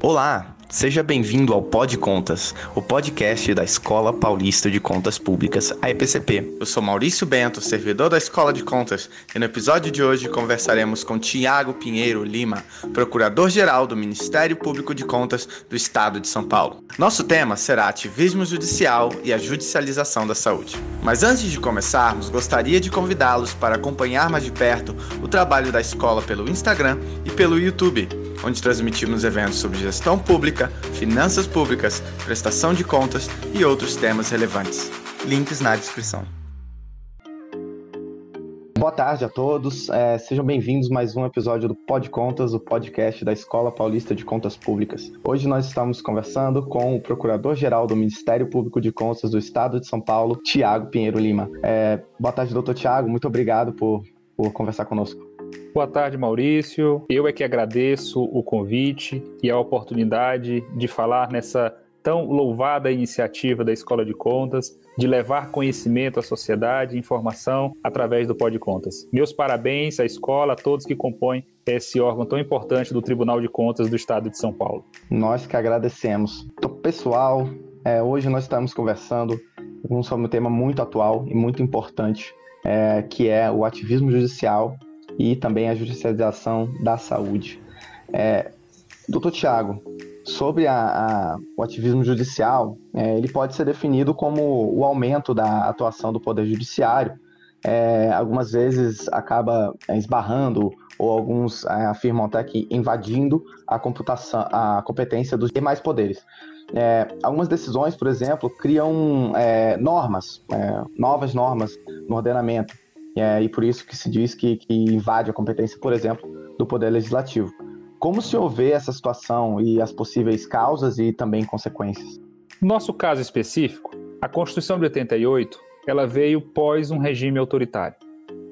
Olá, seja bem-vindo ao Pod Contas, o podcast da Escola Paulista de Contas Públicas, a EPCP. Eu sou Maurício Bento, servidor da Escola de Contas, e no episódio de hoje conversaremos com Tiago Pinheiro Lima, procurador-geral do Ministério Público de Contas do Estado de São Paulo. Nosso tema será ativismo judicial e a judicialização da saúde. Mas antes de começarmos, gostaria de convidá-los para acompanhar mais de perto o trabalho da escola pelo Instagram e pelo YouTube onde transmitimos eventos sobre gestão pública, finanças públicas, prestação de contas e outros temas relevantes. Links na descrição. Boa tarde a todos, é, sejam bem-vindos a mais um episódio do Pod Contas, o podcast da Escola Paulista de Contas Públicas. Hoje nós estamos conversando com o Procurador-Geral do Ministério Público de Contas do Estado de São Paulo, Tiago Pinheiro Lima. É, boa tarde, doutor Tiago, muito obrigado por, por conversar conosco. Boa tarde, Maurício. Eu é que agradeço o convite e a oportunidade de falar nessa tão louvada iniciativa da Escola de Contas de levar conhecimento à sociedade informação através do Pod Contas. Meus parabéns à escola, a todos que compõem esse órgão tão importante do Tribunal de Contas do Estado de São Paulo. Nós que agradecemos. Então, pessoal, é, hoje nós estamos conversando sobre um tema muito atual e muito importante, é, que é o ativismo judicial e também a judicialização da saúde. É, doutor Tiago, sobre a, a, o ativismo judicial, é, ele pode ser definido como o aumento da atuação do Poder Judiciário. É, algumas vezes acaba esbarrando, ou alguns é, afirmam até que invadindo a, computação, a competência dos demais poderes. É, algumas decisões, por exemplo, criam é, normas, novas normas no ordenamento é, e por isso que se diz que, que invade a competência, por exemplo, do Poder Legislativo. Como se houver essa situação e as possíveis causas e também consequências? No nosso caso específico, a Constituição de 88 ela veio pós um regime autoritário.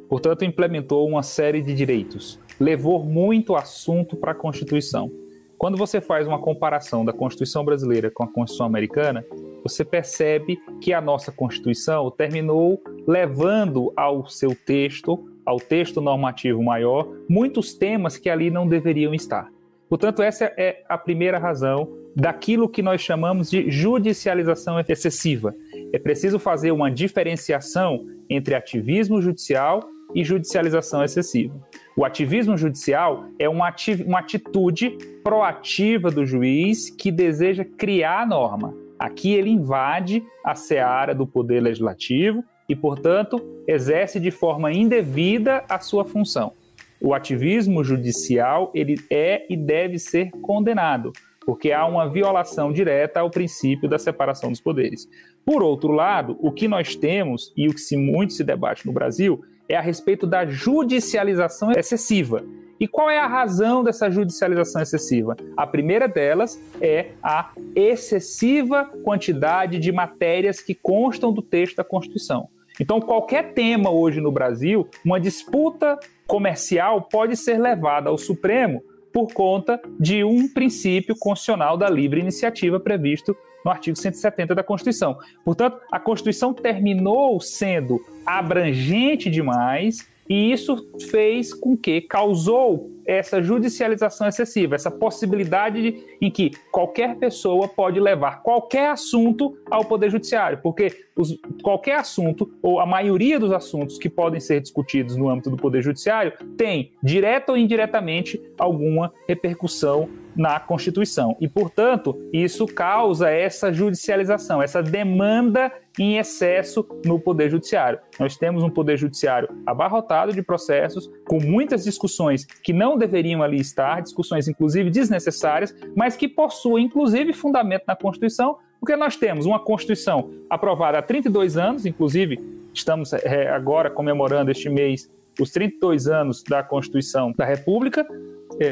Portanto, implementou uma série de direitos, levou muito assunto para a Constituição. Quando você faz uma comparação da Constituição brasileira com a Constituição americana, você percebe que a nossa Constituição terminou levando ao seu texto, ao texto normativo maior, muitos temas que ali não deveriam estar. Portanto, essa é a primeira razão daquilo que nós chamamos de judicialização excessiva. É preciso fazer uma diferenciação entre ativismo judicial e judicialização excessiva. O ativismo judicial é uma, uma atitude proativa do juiz que deseja criar a norma. Aqui ele invade a seara do poder legislativo e, portanto, exerce de forma indevida a sua função. O ativismo judicial ele é e deve ser condenado, porque há uma violação direta ao princípio da separação dos poderes. Por outro lado, o que nós temos e o que se muito se debate no Brasil é a respeito da judicialização excessiva. E qual é a razão dessa judicialização excessiva? A primeira delas é a excessiva quantidade de matérias que constam do texto da Constituição. Então, qualquer tema hoje no Brasil, uma disputa comercial pode ser levada ao Supremo por conta de um princípio constitucional da livre iniciativa previsto no artigo 170 da Constituição. Portanto, a Constituição terminou sendo abrangente demais e isso fez com que causou essa judicialização excessiva, essa possibilidade de, em que qualquer pessoa pode levar qualquer assunto ao Poder Judiciário, porque os, qualquer assunto, ou a maioria dos assuntos que podem ser discutidos no âmbito do Poder Judiciário, tem, direta ou indiretamente, alguma repercussão na Constituição. E, portanto, isso causa essa judicialização, essa demanda em excesso no Poder Judiciário. Nós temos um Poder Judiciário abarrotado de processos, com muitas discussões que não deveriam ali estar, discussões inclusive desnecessárias, mas que possuem inclusive fundamento na Constituição, porque nós temos uma Constituição aprovada há 32 anos, inclusive estamos é, agora comemorando este mês os 32 anos da Constituição da República,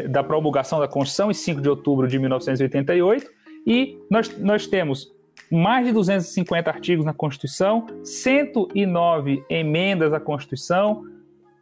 da promulgação da Constituição, em 5 de outubro de 1988, e nós, nós temos mais de 250 artigos na Constituição, 109 emendas à Constituição,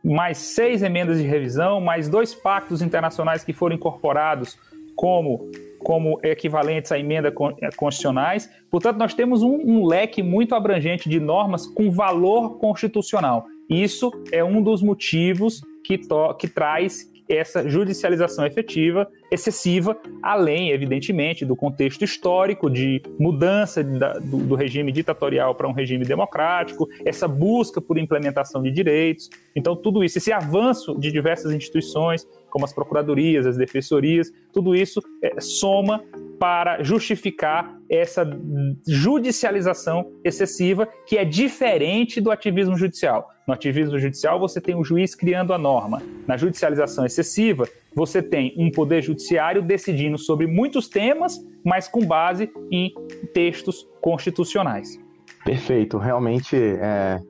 mais seis emendas de revisão, mais dois pactos internacionais que foram incorporados como, como equivalentes a emendas eh, constitucionais. Portanto, nós temos um, um leque muito abrangente de normas com valor constitucional. Isso é um dos motivos que, to, que traz essa judicialização efetiva, excessiva, além, evidentemente, do contexto histórico de mudança da, do, do regime ditatorial para um regime democrático, essa busca por implementação de direitos. Então, tudo isso, esse avanço de diversas instituições, como as procuradorias, as defensorias, tudo isso é, soma para justificar essa judicialização excessiva, que é diferente do ativismo judicial. No ativismo judicial, você tem o juiz criando a norma. Na judicialização excessiva, você tem um poder judiciário decidindo sobre muitos temas, mas com base em textos constitucionais. Perfeito. Realmente, é,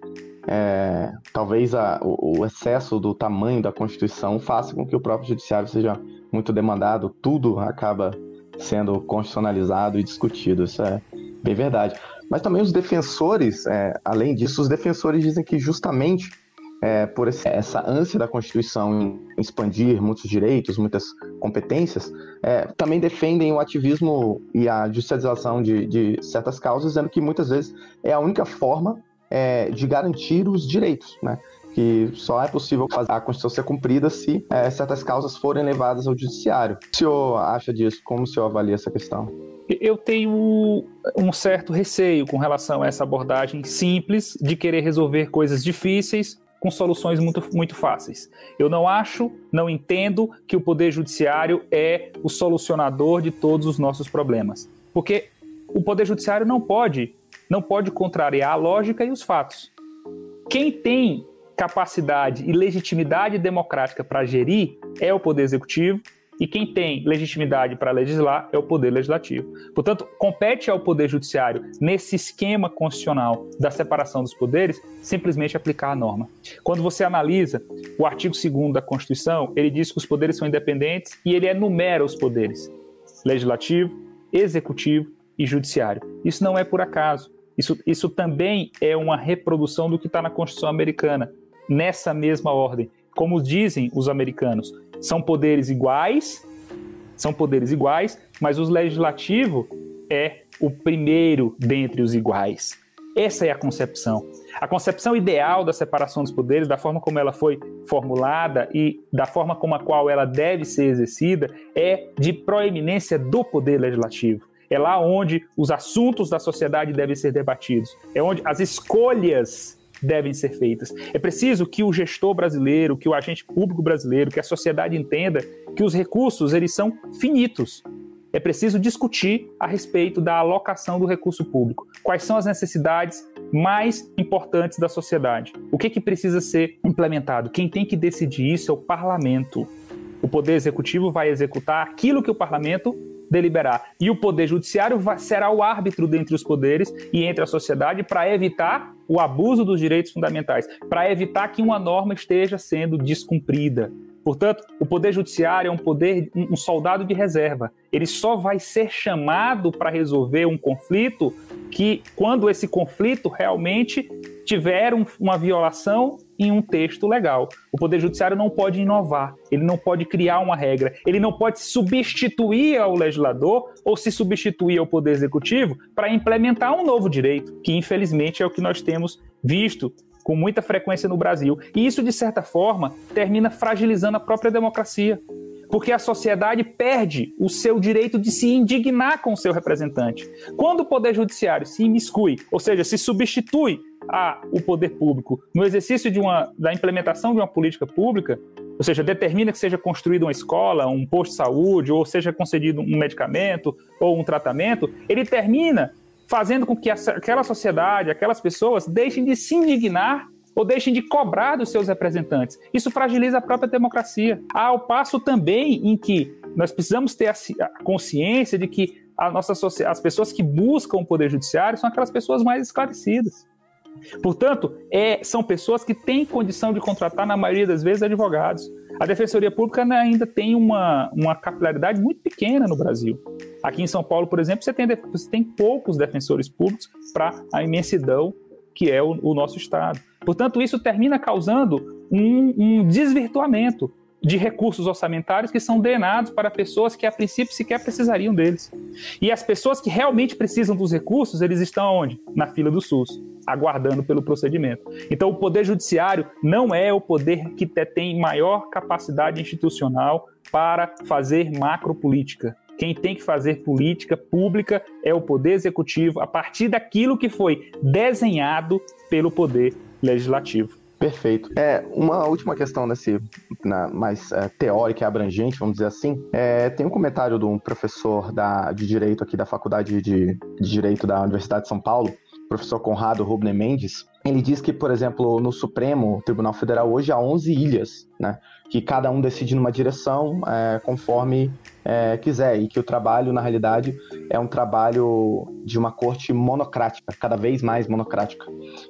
é, talvez a, o, o, excesso do tamanho da Constituição faça com que o próprio judiciário seja muito demandado, tudo acaba sendo constitucionalizado e discutido. Isso é bem verdade. Mas também os defensores, é, além disso, os defensores dizem que justamente é, por esse, essa ânsia da Constituição em expandir muitos direitos, muitas competências, é, também defendem o ativismo e a judicialização de, de, certas causas, dizendo que muitas vezes é a única forma é, de garantir os direitos, né? que só é possível fazer a Constituição ser cumprida se é, certas causas forem levadas ao judiciário. O senhor acha disso? Como o senhor avalia essa questão? Eu tenho um certo receio com relação a essa abordagem simples de querer resolver coisas difíceis com soluções muito, muito fáceis. Eu não acho, não entendo que o Poder Judiciário é o solucionador de todos os nossos problemas. Porque o Poder Judiciário não pode, não pode contrariar a lógica e os fatos. Quem tem capacidade e legitimidade democrática para gerir é o Poder Executivo, e quem tem legitimidade para legislar é o Poder Legislativo. Portanto, compete ao Poder Judiciário, nesse esquema constitucional da separação dos poderes, simplesmente aplicar a norma. Quando você analisa o artigo 2 da Constituição, ele diz que os poderes são independentes e ele enumera os poderes: legislativo, executivo e judiciário. Isso não é por acaso. Isso, isso também é uma reprodução do que está na Constituição americana nessa mesma ordem. Como dizem os americanos, são poderes iguais, são poderes iguais, mas o legislativo é o primeiro dentre os iguais. Essa é a concepção. A concepção ideal da separação dos poderes, da forma como ela foi formulada e da forma como a qual ela deve ser exercida, é de proeminência do poder legislativo. É lá onde os assuntos da sociedade devem ser debatidos. É onde as escolhas devem ser feitas. É preciso que o gestor brasileiro, que o agente público brasileiro, que a sociedade entenda que os recursos eles são finitos. É preciso discutir a respeito da alocação do recurso público. Quais são as necessidades mais importantes da sociedade? O que, que precisa ser implementado? Quem tem que decidir isso é o parlamento. O poder executivo vai executar aquilo que o parlamento deliberar. E o poder judiciário será o árbitro dentre os poderes e entre a sociedade para evitar o abuso dos direitos fundamentais, para evitar que uma norma esteja sendo descumprida. Portanto, o poder judiciário é um poder, um soldado de reserva. Ele só vai ser chamado para resolver um conflito que, quando esse conflito realmente tiver um, uma violação em um texto legal. O Poder Judiciário não pode inovar, ele não pode criar uma regra, ele não pode substituir ao legislador ou se substituir ao Poder Executivo para implementar um novo direito, que infelizmente é o que nós temos visto com muita frequência no Brasil. E isso, de certa forma, termina fragilizando a própria democracia. Porque a sociedade perde o seu direito de se indignar com o seu representante. Quando o Poder Judiciário se imiscui, ou seja, se substitui a o poder público no exercício de uma, da implementação de uma política pública, ou seja, determina que seja construída uma escola, um posto de saúde, ou seja concedido um medicamento ou um tratamento, ele termina fazendo com que aquela sociedade, aquelas pessoas deixem de se indignar ou deixem de cobrar dos seus representantes. Isso fragiliza a própria democracia. Ao passo também em que nós precisamos ter a consciência de que a nossa as pessoas que buscam o poder judiciário são aquelas pessoas mais esclarecidas. Portanto, é, são pessoas que têm condição de contratar, na maioria das vezes, advogados. A Defensoria Pública né, ainda tem uma, uma capilaridade muito pequena no Brasil. Aqui em São Paulo, por exemplo, você tem, você tem poucos defensores públicos para a imensidão que é o, o, nosso Estado. Portanto, isso termina causando um, um desvirtuamento de recursos orçamentários que são drenados para pessoas que a princípio sequer precisariam deles. E as pessoas que realmente precisam dos recursos, eles estão onde? Na fila do SUS. Aguardando pelo procedimento. Então, o Poder Judiciário não é o poder que tem maior capacidade institucional para fazer macropolítica. Quem tem que fazer política pública é o Poder Executivo a partir daquilo que foi desenhado pelo Poder Legislativo. Perfeito. É, uma última questão nesse, na, mais é, teórica e abrangente, vamos dizer assim. É, tem um comentário de um professor da, de Direito aqui da Faculdade de, de Direito da Universidade de São Paulo, professor Conrado Rubner Mendes, ele diz que, por exemplo, no Supremo Tribunal Federal hoje há 11 ilhas, né? Que cada um decide numa direção é, conforme é, quiser e que o trabalho, na realidade, é um trabalho de uma corte monocrática, cada vez mais monocrática.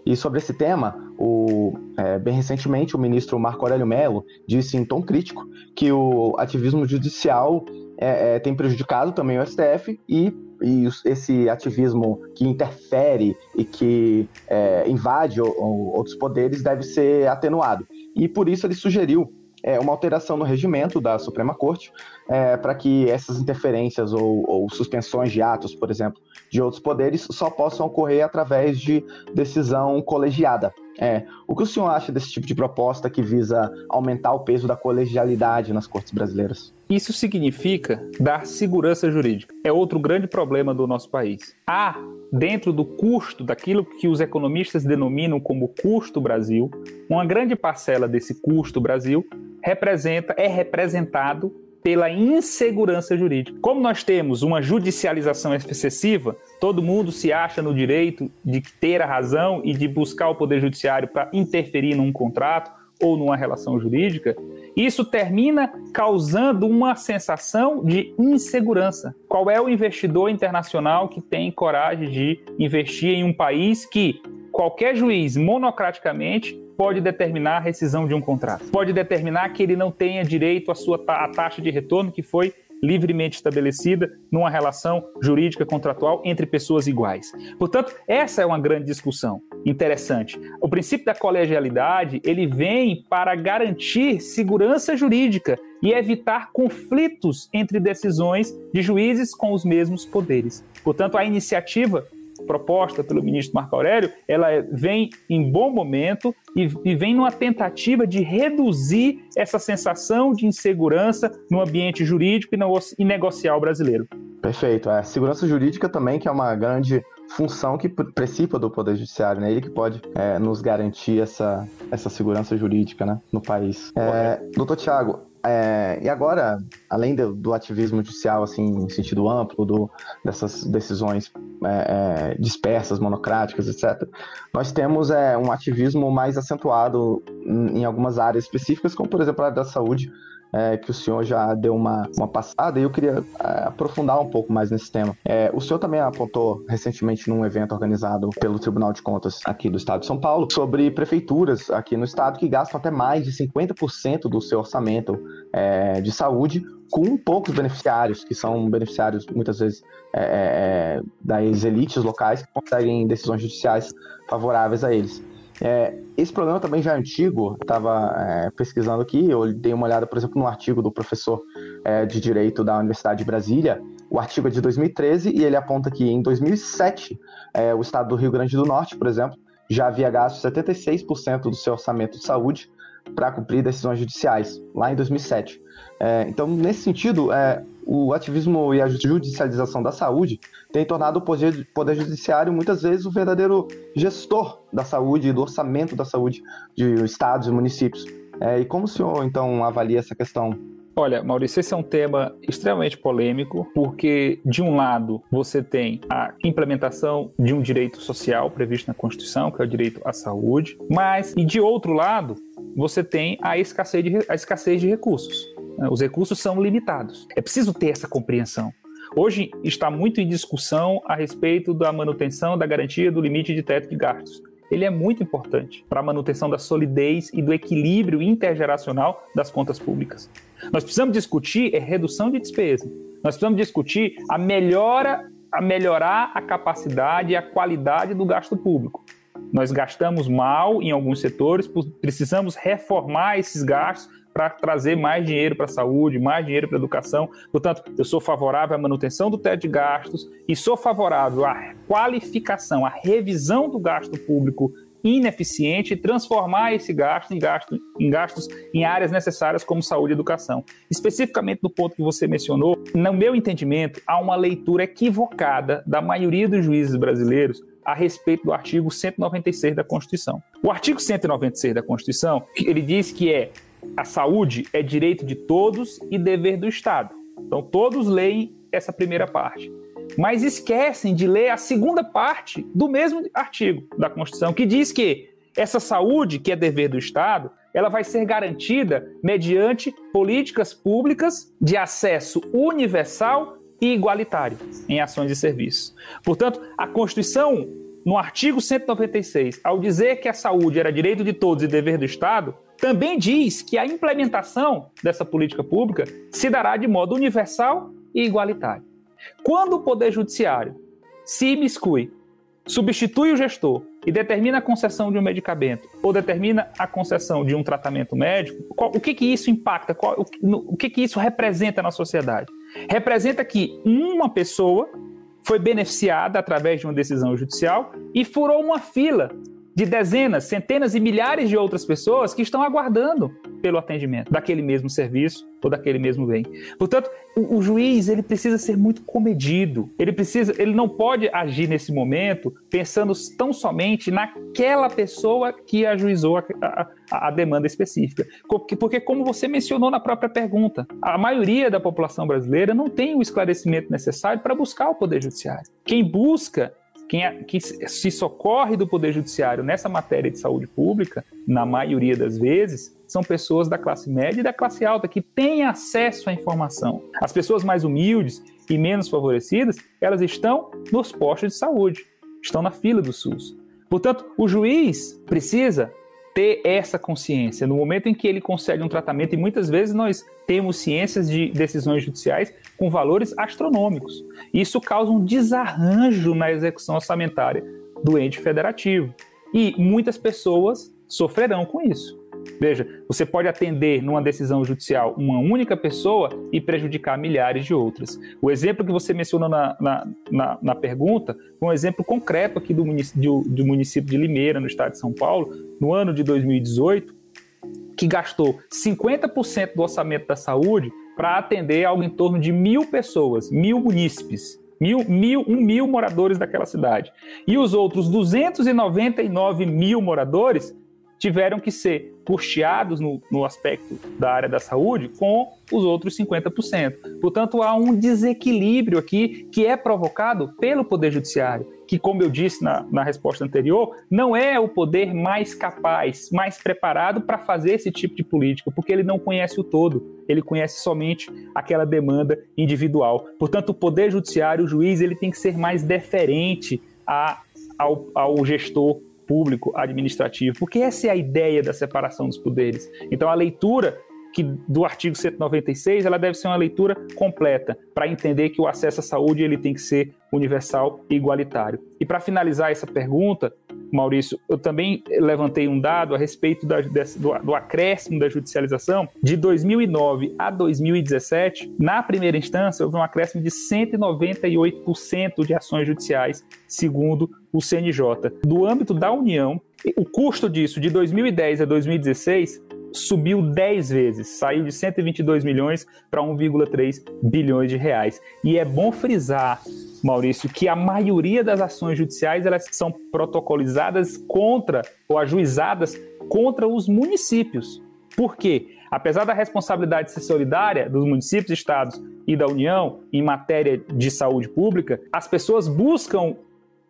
E sobre esse tema, o, é, bem recentemente, o ministro Marco Aurélio Mello disse em tom crítico que o ativismo judicial é, é tem prejudicado também o STF e e esse ativismo que interfere e que é, invade o, o, outros poderes deve ser atenuado. E por isso ele sugeriu é, uma alteração no regimento da Suprema Corte é, para que essas interferências ou, ou, suspensões de atos, por exemplo, de outros poderes só possam ocorrer através de decisão colegiada. É, o que o senhor acha desse tipo de proposta que visa aumentar o peso da colegialidade nas cortes brasileiras? Isso significa dar segurança jurídica. É outro grande problema do nosso país. Há, dentro do custo, daquilo que os economistas denominam como custo Brasil, uma grande parcela desse custo Brasil representa, é representado pela insegurança jurídica. Como nós temos uma judicialização excessiva, todo mundo se acha no direito de ter a razão e de buscar o poder judiciário para interferir num contrato ou numa relação jurídica, isso termina causando uma sensação de insegurança. Qual é o investidor internacional que tem coragem de investir em um país que qualquer juiz monocraticamente pode determinar a rescisão de um contrato. Pode determinar que ele não tenha direito à sua ta taxa de retorno que foi livremente estabelecida numa relação jurídica contratual entre pessoas iguais. Portanto, essa é uma grande discussão interessante. O princípio da colegialidade, ele vem para garantir segurança jurídica e evitar conflitos entre decisões de juízes com os mesmos poderes. Portanto, a iniciativa proposta pelo ministro Marco Aurélio, ela vem em bom momento e, e vem numa tentativa de reduzir essa sensação de insegurança no ambiente jurídico e, negocial brasileiro. Perfeito. A é, segurança jurídica também, que é uma grande função que participa do Poder Judiciário, né? Ele que pode é, nos garantir essa, essa segurança jurídica né, no país. É, doutor Tiago, é, e agora, além do, do, ativismo judicial, assim, em sentido amplo, do, dessas decisões é, é, dispersas, monocráticas, etc., nós temos é, um ativismo mais acentuado em, em algumas áreas específicas, como, por exemplo, a área da saúde, é, que o senhor já deu uma, uma passada e eu queria é, aprofundar um pouco mais nesse tema. É, o senhor também apontou recentemente num evento organizado pelo Tribunal de Contas aqui do Estado de São Paulo sobre prefeituras aqui no estado que gastam até mais de 50% do seu orçamento é, de saúde com poucos beneficiários, que são beneficiários muitas vezes é, é, é das elites locais que conseguem decisões judiciais favoráveis a eles. É, esse problema também já é antigo, estava é, pesquisando aqui, eu dei uma olhada, por exemplo, no artigo do professor é, de Direito da Universidade de Brasília, o artigo é de 2013 e ele aponta que em 2007, é, o estado do Rio Grande do Norte, por exemplo, já havia gasto 76% do seu orçamento de saúde para cumprir decisões judiciais, lá em 2007. É, então, nesse sentido, é, o ativismo e a judicialização da saúde tem tornado o poder, poder judiciário muitas vezes o verdadeiro gestor da saúde do orçamento da saúde de estados e municípios. É, e como o senhor, então, avalia essa questão Olha, Maurício, esse é um tema extremamente polêmico, porque, de um lado, você tem a implementação de um direito social previsto na Constituição, que é o direito à saúde, mas, e de outro lado, você tem a escassez de, a escassez de recursos. Né? Os recursos são limitados. É preciso ter essa compreensão. Hoje está muito em discussão a respeito da manutenção da garantia do limite de teto de gastos. Ele é muito importante para a manutenção da solidez e do equilíbrio intergeracional das contas públicas. Nós precisamos discutir a redução de despesa. Nós precisamos discutir a melhora, a melhorar a capacidade e a qualidade do gasto público. Nós gastamos mal em alguns setores, precisamos reformar esses gastos para trazer mais dinheiro para a saúde, mais dinheiro para a educação. Portanto, eu sou favorável à manutenção do teto de gastos e sou favorável à qualificação, à revisão do gasto público ineficiente e transformar esse gasto em, gasto em gastos em áreas necessárias como saúde e educação. Especificamente no ponto que você mencionou, no meu entendimento, há uma leitura equivocada da maioria dos juízes brasileiros a respeito do artigo 196 da Constituição. O artigo 196 da Constituição, ele diz que é a saúde é direito de todos e dever do Estado. Então todos leem essa primeira parte mas esquecem de ler a segunda parte do mesmo artigo da Constituição, que diz que essa saúde, que é dever do Estado, ela vai ser garantida mediante políticas públicas de acesso universal e igualitário em ações e serviços. Portanto, a Constituição, no artigo 196, ao dizer que a saúde era direito de todos e dever do Estado, também diz que a implementação dessa política pública se dará de modo universal e igualitário. Quando o Poder Judiciário se imiscui, substitui o gestor e determina a concessão de um medicamento ou determina a concessão de um tratamento médico, qual, o que, que isso impacta? Qual, o, no, o que, que isso representa na sociedade? Representa que uma pessoa foi beneficiada através de uma decisão judicial e furou uma fila de dezenas, centenas e milhares de outras pessoas que estão aguardando pelo atendimento daquele mesmo serviço ou daquele mesmo bem. Portanto, o, o, juiz ele precisa ser muito comedido. Ele precisa, ele não pode agir nesse momento pensando tão somente naquela pessoa que ajuizou a, a, a demanda específica. Porque, porque, como você mencionou na própria pergunta, a maioria da população brasileira não tem o esclarecimento necessário para buscar o poder judiciário. Quem busca quem, é, se socorre do Poder Judiciário nessa matéria de saúde pública, na maioria das vezes, são pessoas da classe média e da classe alta que têm acesso à informação. As pessoas mais humildes e menos favorecidas, elas estão nos postos de saúde, estão na fila do SUS. Portanto, o juiz precisa ter essa consciência no momento em que ele concede um tratamento, e muitas vezes nós temos ciências de decisões judiciais com valores astronômicos. Isso causa um desarranjo na execução orçamentária do ente federativo. E muitas pessoas sofrerão com isso. Veja, você pode atender numa decisão judicial uma única pessoa e prejudicar milhares de outras. O exemplo que você mencionou na, na, na, na pergunta foi um exemplo concreto aqui do município, do município de Limeira, no estado de São Paulo, no ano de 2018, que gastou 50% do orçamento da saúde para atender algo em torno de mil pessoas, mil munícipes. Mil, mil, um mil moradores daquela cidade. E os outros 299 mil moradores tiveram que ser custeados no, no, aspecto da área da saúde com os outros 50%. Portanto, há um desequilíbrio aqui que é provocado pelo Poder Judiciário, que, como eu disse na, na resposta anterior, não é o poder mais capaz, mais preparado para fazer esse tipo de política, porque ele não conhece o todo, ele conhece somente aquela demanda individual. Portanto, o Poder Judiciário, o juiz, ele tem que ser mais deferente a, ao, ao gestor público administrativo, porque essa é a ideia da separação dos poderes. Então a leitura que do artigo 196, ela deve ser uma leitura completa para entender que o acesso à saúde ele tem que ser universal e igualitário. E para finalizar essa pergunta, Maurício, eu também levantei um dado a respeito da, do, do, acréscimo da judicialização. De 2009 a 2017, na primeira instância, houve um acréscimo de 198% de ações judiciais, segundo o CNJ. Do âmbito da União, o custo disso, de 2010 a 2016, subiu 10 vezes, saiu de 122 milhões para 1,3 bilhões de reais. E é bom frisar, Maurício, que a maioria das ações judiciais elas são protocolizadas contra ou ajuizadas contra os municípios. Por quê? Apesar da responsabilidade ser solidária dos municípios, estados e da União em matéria de saúde pública, as pessoas buscam,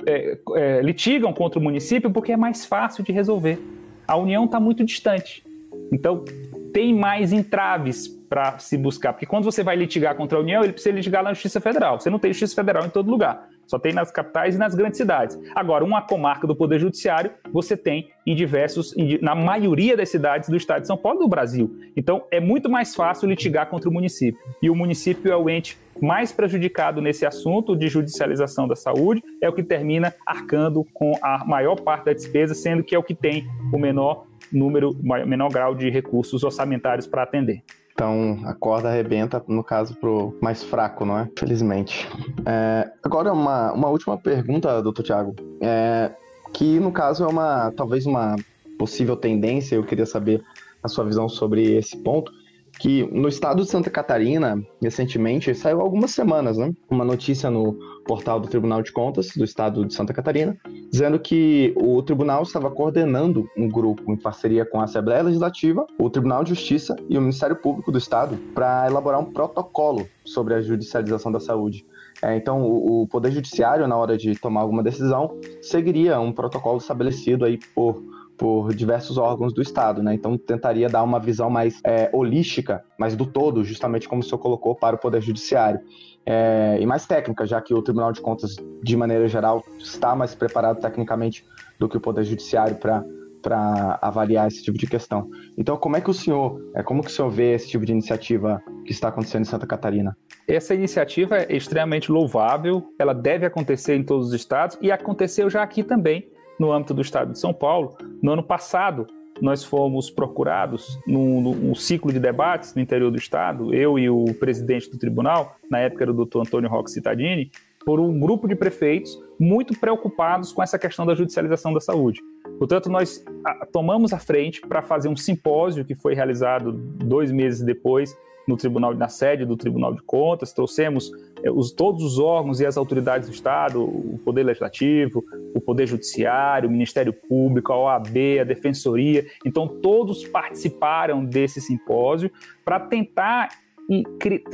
é, é, litigam contra o município porque é mais fácil de resolver. A União está muito distante. Então, tem mais entraves para se buscar, porque quando você vai litigar contra a União, ele precisa litigar na Justiça Federal. Você não tem Justiça Federal em todo lugar, só tem nas capitais e nas grandes cidades. Agora, uma comarca do Poder Judiciário, você tem em diversos, na maioria das cidades do estado de São Paulo do Brasil. Então, é muito mais fácil litigar contra o município. E o município é o ente mais prejudicado nesse assunto de judicialização da saúde, é o que termina arcando com a maior parte da despesa, sendo que é o que tem o menor número, menor grau de recursos orçamentários para atender. Então a corda arrebenta, no caso, pro mais fraco, não é? Felizmente. É, agora, uma, uma última pergunta, doutor Tiago. É, que no caso é uma talvez uma possível tendência, eu queria saber a sua visão sobre esse ponto, que no estado de Santa Catarina, recentemente, saiu algumas semanas, né? Uma notícia no portal do Tribunal de Contas do estado de Santa Catarina, dizendo que o tribunal estava coordenando um grupo em parceria com a Assembleia Legislativa, o Tribunal de Justiça e o Ministério Público do Estado para elaborar um protocolo sobre a judicialização da saúde. É, então, o, Poder Judiciário, na hora de tomar alguma decisão, seguiria um protocolo estabelecido aí por por diversos órgãos do Estado, né? Então tentaria dar uma visão mais é, holística, mais do todo, justamente como o senhor colocou para o Poder Judiciário. É, e mais técnica, já que o Tribunal de Contas, de maneira geral, está mais preparado tecnicamente do que o Poder Judiciário para avaliar esse tipo de questão. Então, como é que o senhor, é, como que o senhor vê esse tipo de iniciativa que está acontecendo em Santa Catarina? Essa iniciativa é extremamente louvável, ela deve acontecer em todos os estados e aconteceu já aqui também no âmbito do estado de São Paulo. No ano passado, nós fomos procurados num, ciclo de debates no interior do estado, eu e o presidente do tribunal, na época era o doutor Antônio Roque Cittadini, por um grupo de prefeitos muito preocupados com essa questão da judicialização da saúde. Portanto, nós tomamos a frente para fazer um simpósio que foi realizado dois meses depois no tribunal na sede do Tribunal de Contas, trouxemos é, os, todos os órgãos e as autoridades do Estado, o Poder Legislativo, o Poder Judiciário, o Ministério Público, a OAB, a Defensoria. Então, todos participaram desse simpósio para tentar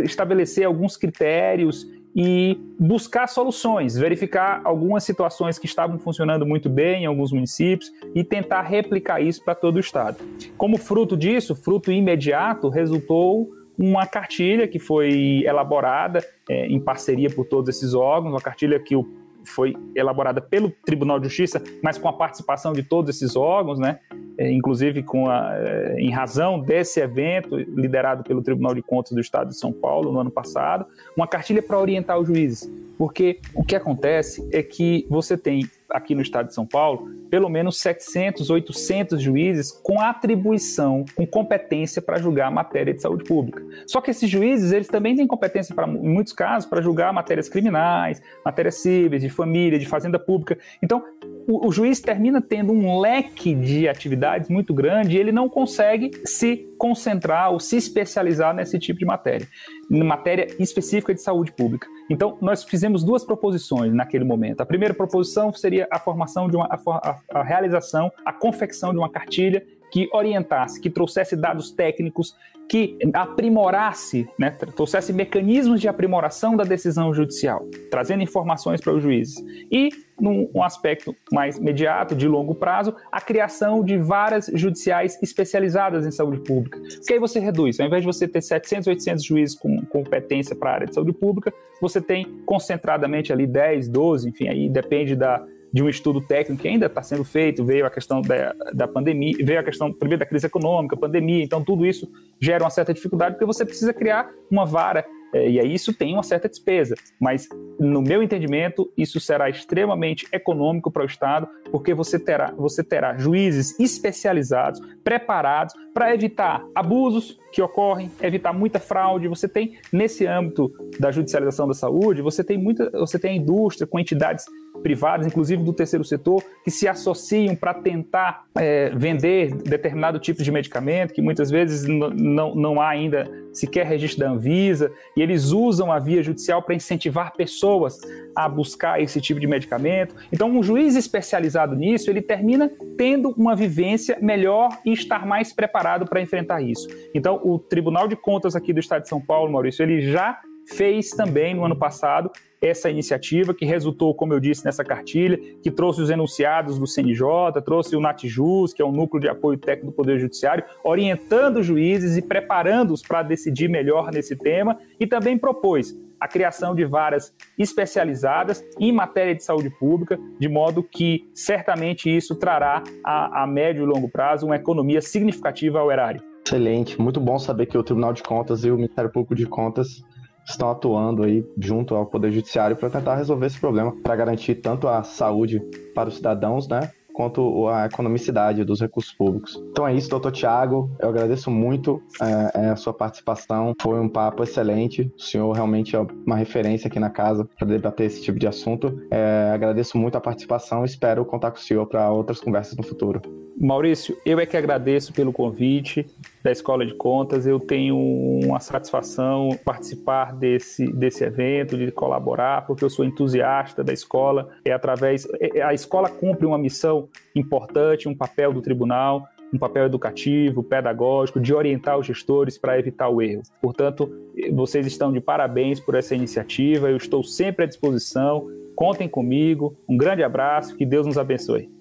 estabelecer alguns critérios e buscar soluções, verificar algumas situações que estavam funcionando muito bem em alguns municípios e tentar replicar isso para todo o estado. Como fruto disso, fruto imediato, resultou uma cartilha que foi elaborada é, em parceria por todos esses órgãos, uma cartilha que foi elaborada pelo Tribunal de Justiça, mas com a participação de todos esses órgãos, né? É, inclusive com a, é, em razão desse evento liderado pelo Tribunal de Contas do Estado de São Paulo no ano passado, uma cartilha para orientar os juízes, porque o que acontece é que você tem aqui no estado de São Paulo, pelo menos 700, 800 juízes com atribuição, com competência para julgar matéria de saúde pública. Só que esses juízes, eles também têm competência, pra, em muitos casos, para julgar matérias criminais, matérias cíveis, de família, de fazenda pública. Então, o, o juiz termina tendo um leque de atividades muito grande e ele não consegue se concentrar ou se especializar nesse tipo de matéria, matéria específica de saúde pública. Então, nós fizemos duas proposições naquele momento. A primeira proposição seria a formação de uma a, a realização, a confecção de uma cartilha que orientasse, que trouxesse dados técnicos que aprimorasse, né, trouxesse mecanismos de aprimoração da decisão judicial, trazendo informações para os juízes. E, num um aspecto mais imediato, de longo prazo, a criação de varas judiciais especializadas em saúde pública. Porque aí você reduz, ao invés de você ter 700, 800 juízes com competência para a área de saúde pública, você tem concentradamente ali 10, 12, enfim, aí depende da, de um estudo técnico que ainda está sendo feito, veio a questão da, da pandemia, veio a questão primeiro da crise econômica, pandemia, então tudo isso gera uma certa dificuldade porque você precisa criar uma vara é, e aí isso tem uma certa despesa, mas no meu entendimento isso será extremamente econômico para o Estado, porque você terá, você terá juízes especializados, preparados para evitar abusos que ocorrem, evitar muita fraude. Você tem nesse âmbito da judicialização da saúde, você tem muita, você tem a indústria com entidades privadas, inclusive do terceiro setor, que se associam para tentar é, vender determinado tipo de medicamento, que muitas vezes não, não há ainda sequer registro da Anvisa, e eles usam a via judicial para incentivar pessoas a buscar esse tipo de medicamento. Então, um juiz especializado nisso, ele termina tendo uma vivência melhor e estar mais preparado para enfrentar isso. Então, o Tribunal de Contas aqui do Estado de São Paulo, Maurício, ele já fez também no ano passado essa iniciativa que resultou, como eu disse, nessa cartilha, que trouxe os enunciados do CNJ, trouxe o NATJUS, que é o Núcleo de Apoio Técnico do Poder Judiciário, orientando os juízes e preparando-os para decidir melhor nesse tema, e também propôs a criação de varas especializadas em matéria de saúde pública, de modo que certamente isso trará a, a médio e longo prazo uma economia significativa ao erário. Excelente, muito bom saber que o Tribunal de Contas e o Ministério Público de Contas estão atuando aí junto ao Poder Judiciário para tentar resolver esse problema, para garantir tanto a saúde para os cidadãos, né, quanto a economicidade dos recursos públicos. Então é isso, doutor Tiago. Eu agradeço muito é, a sua participação. Foi um papo excelente. O senhor realmente é uma referência aqui na casa para debater esse tipo de assunto. É, agradeço muito a participação. Espero contar com o senhor para outras conversas no futuro. Maurício, eu é que agradeço pelo convite da Escola de Contas. Eu tenho uma satisfação participar desse, desse evento, de colaborar, porque eu sou entusiasta da escola. É através é, a escola cumpre uma missão importante, um papel do tribunal, um papel educativo, pedagógico, de orientar os gestores para evitar o erro. Portanto, vocês estão de parabéns por essa iniciativa. Eu estou sempre à disposição. Contem comigo. Um grande abraço. Que Deus nos abençoe.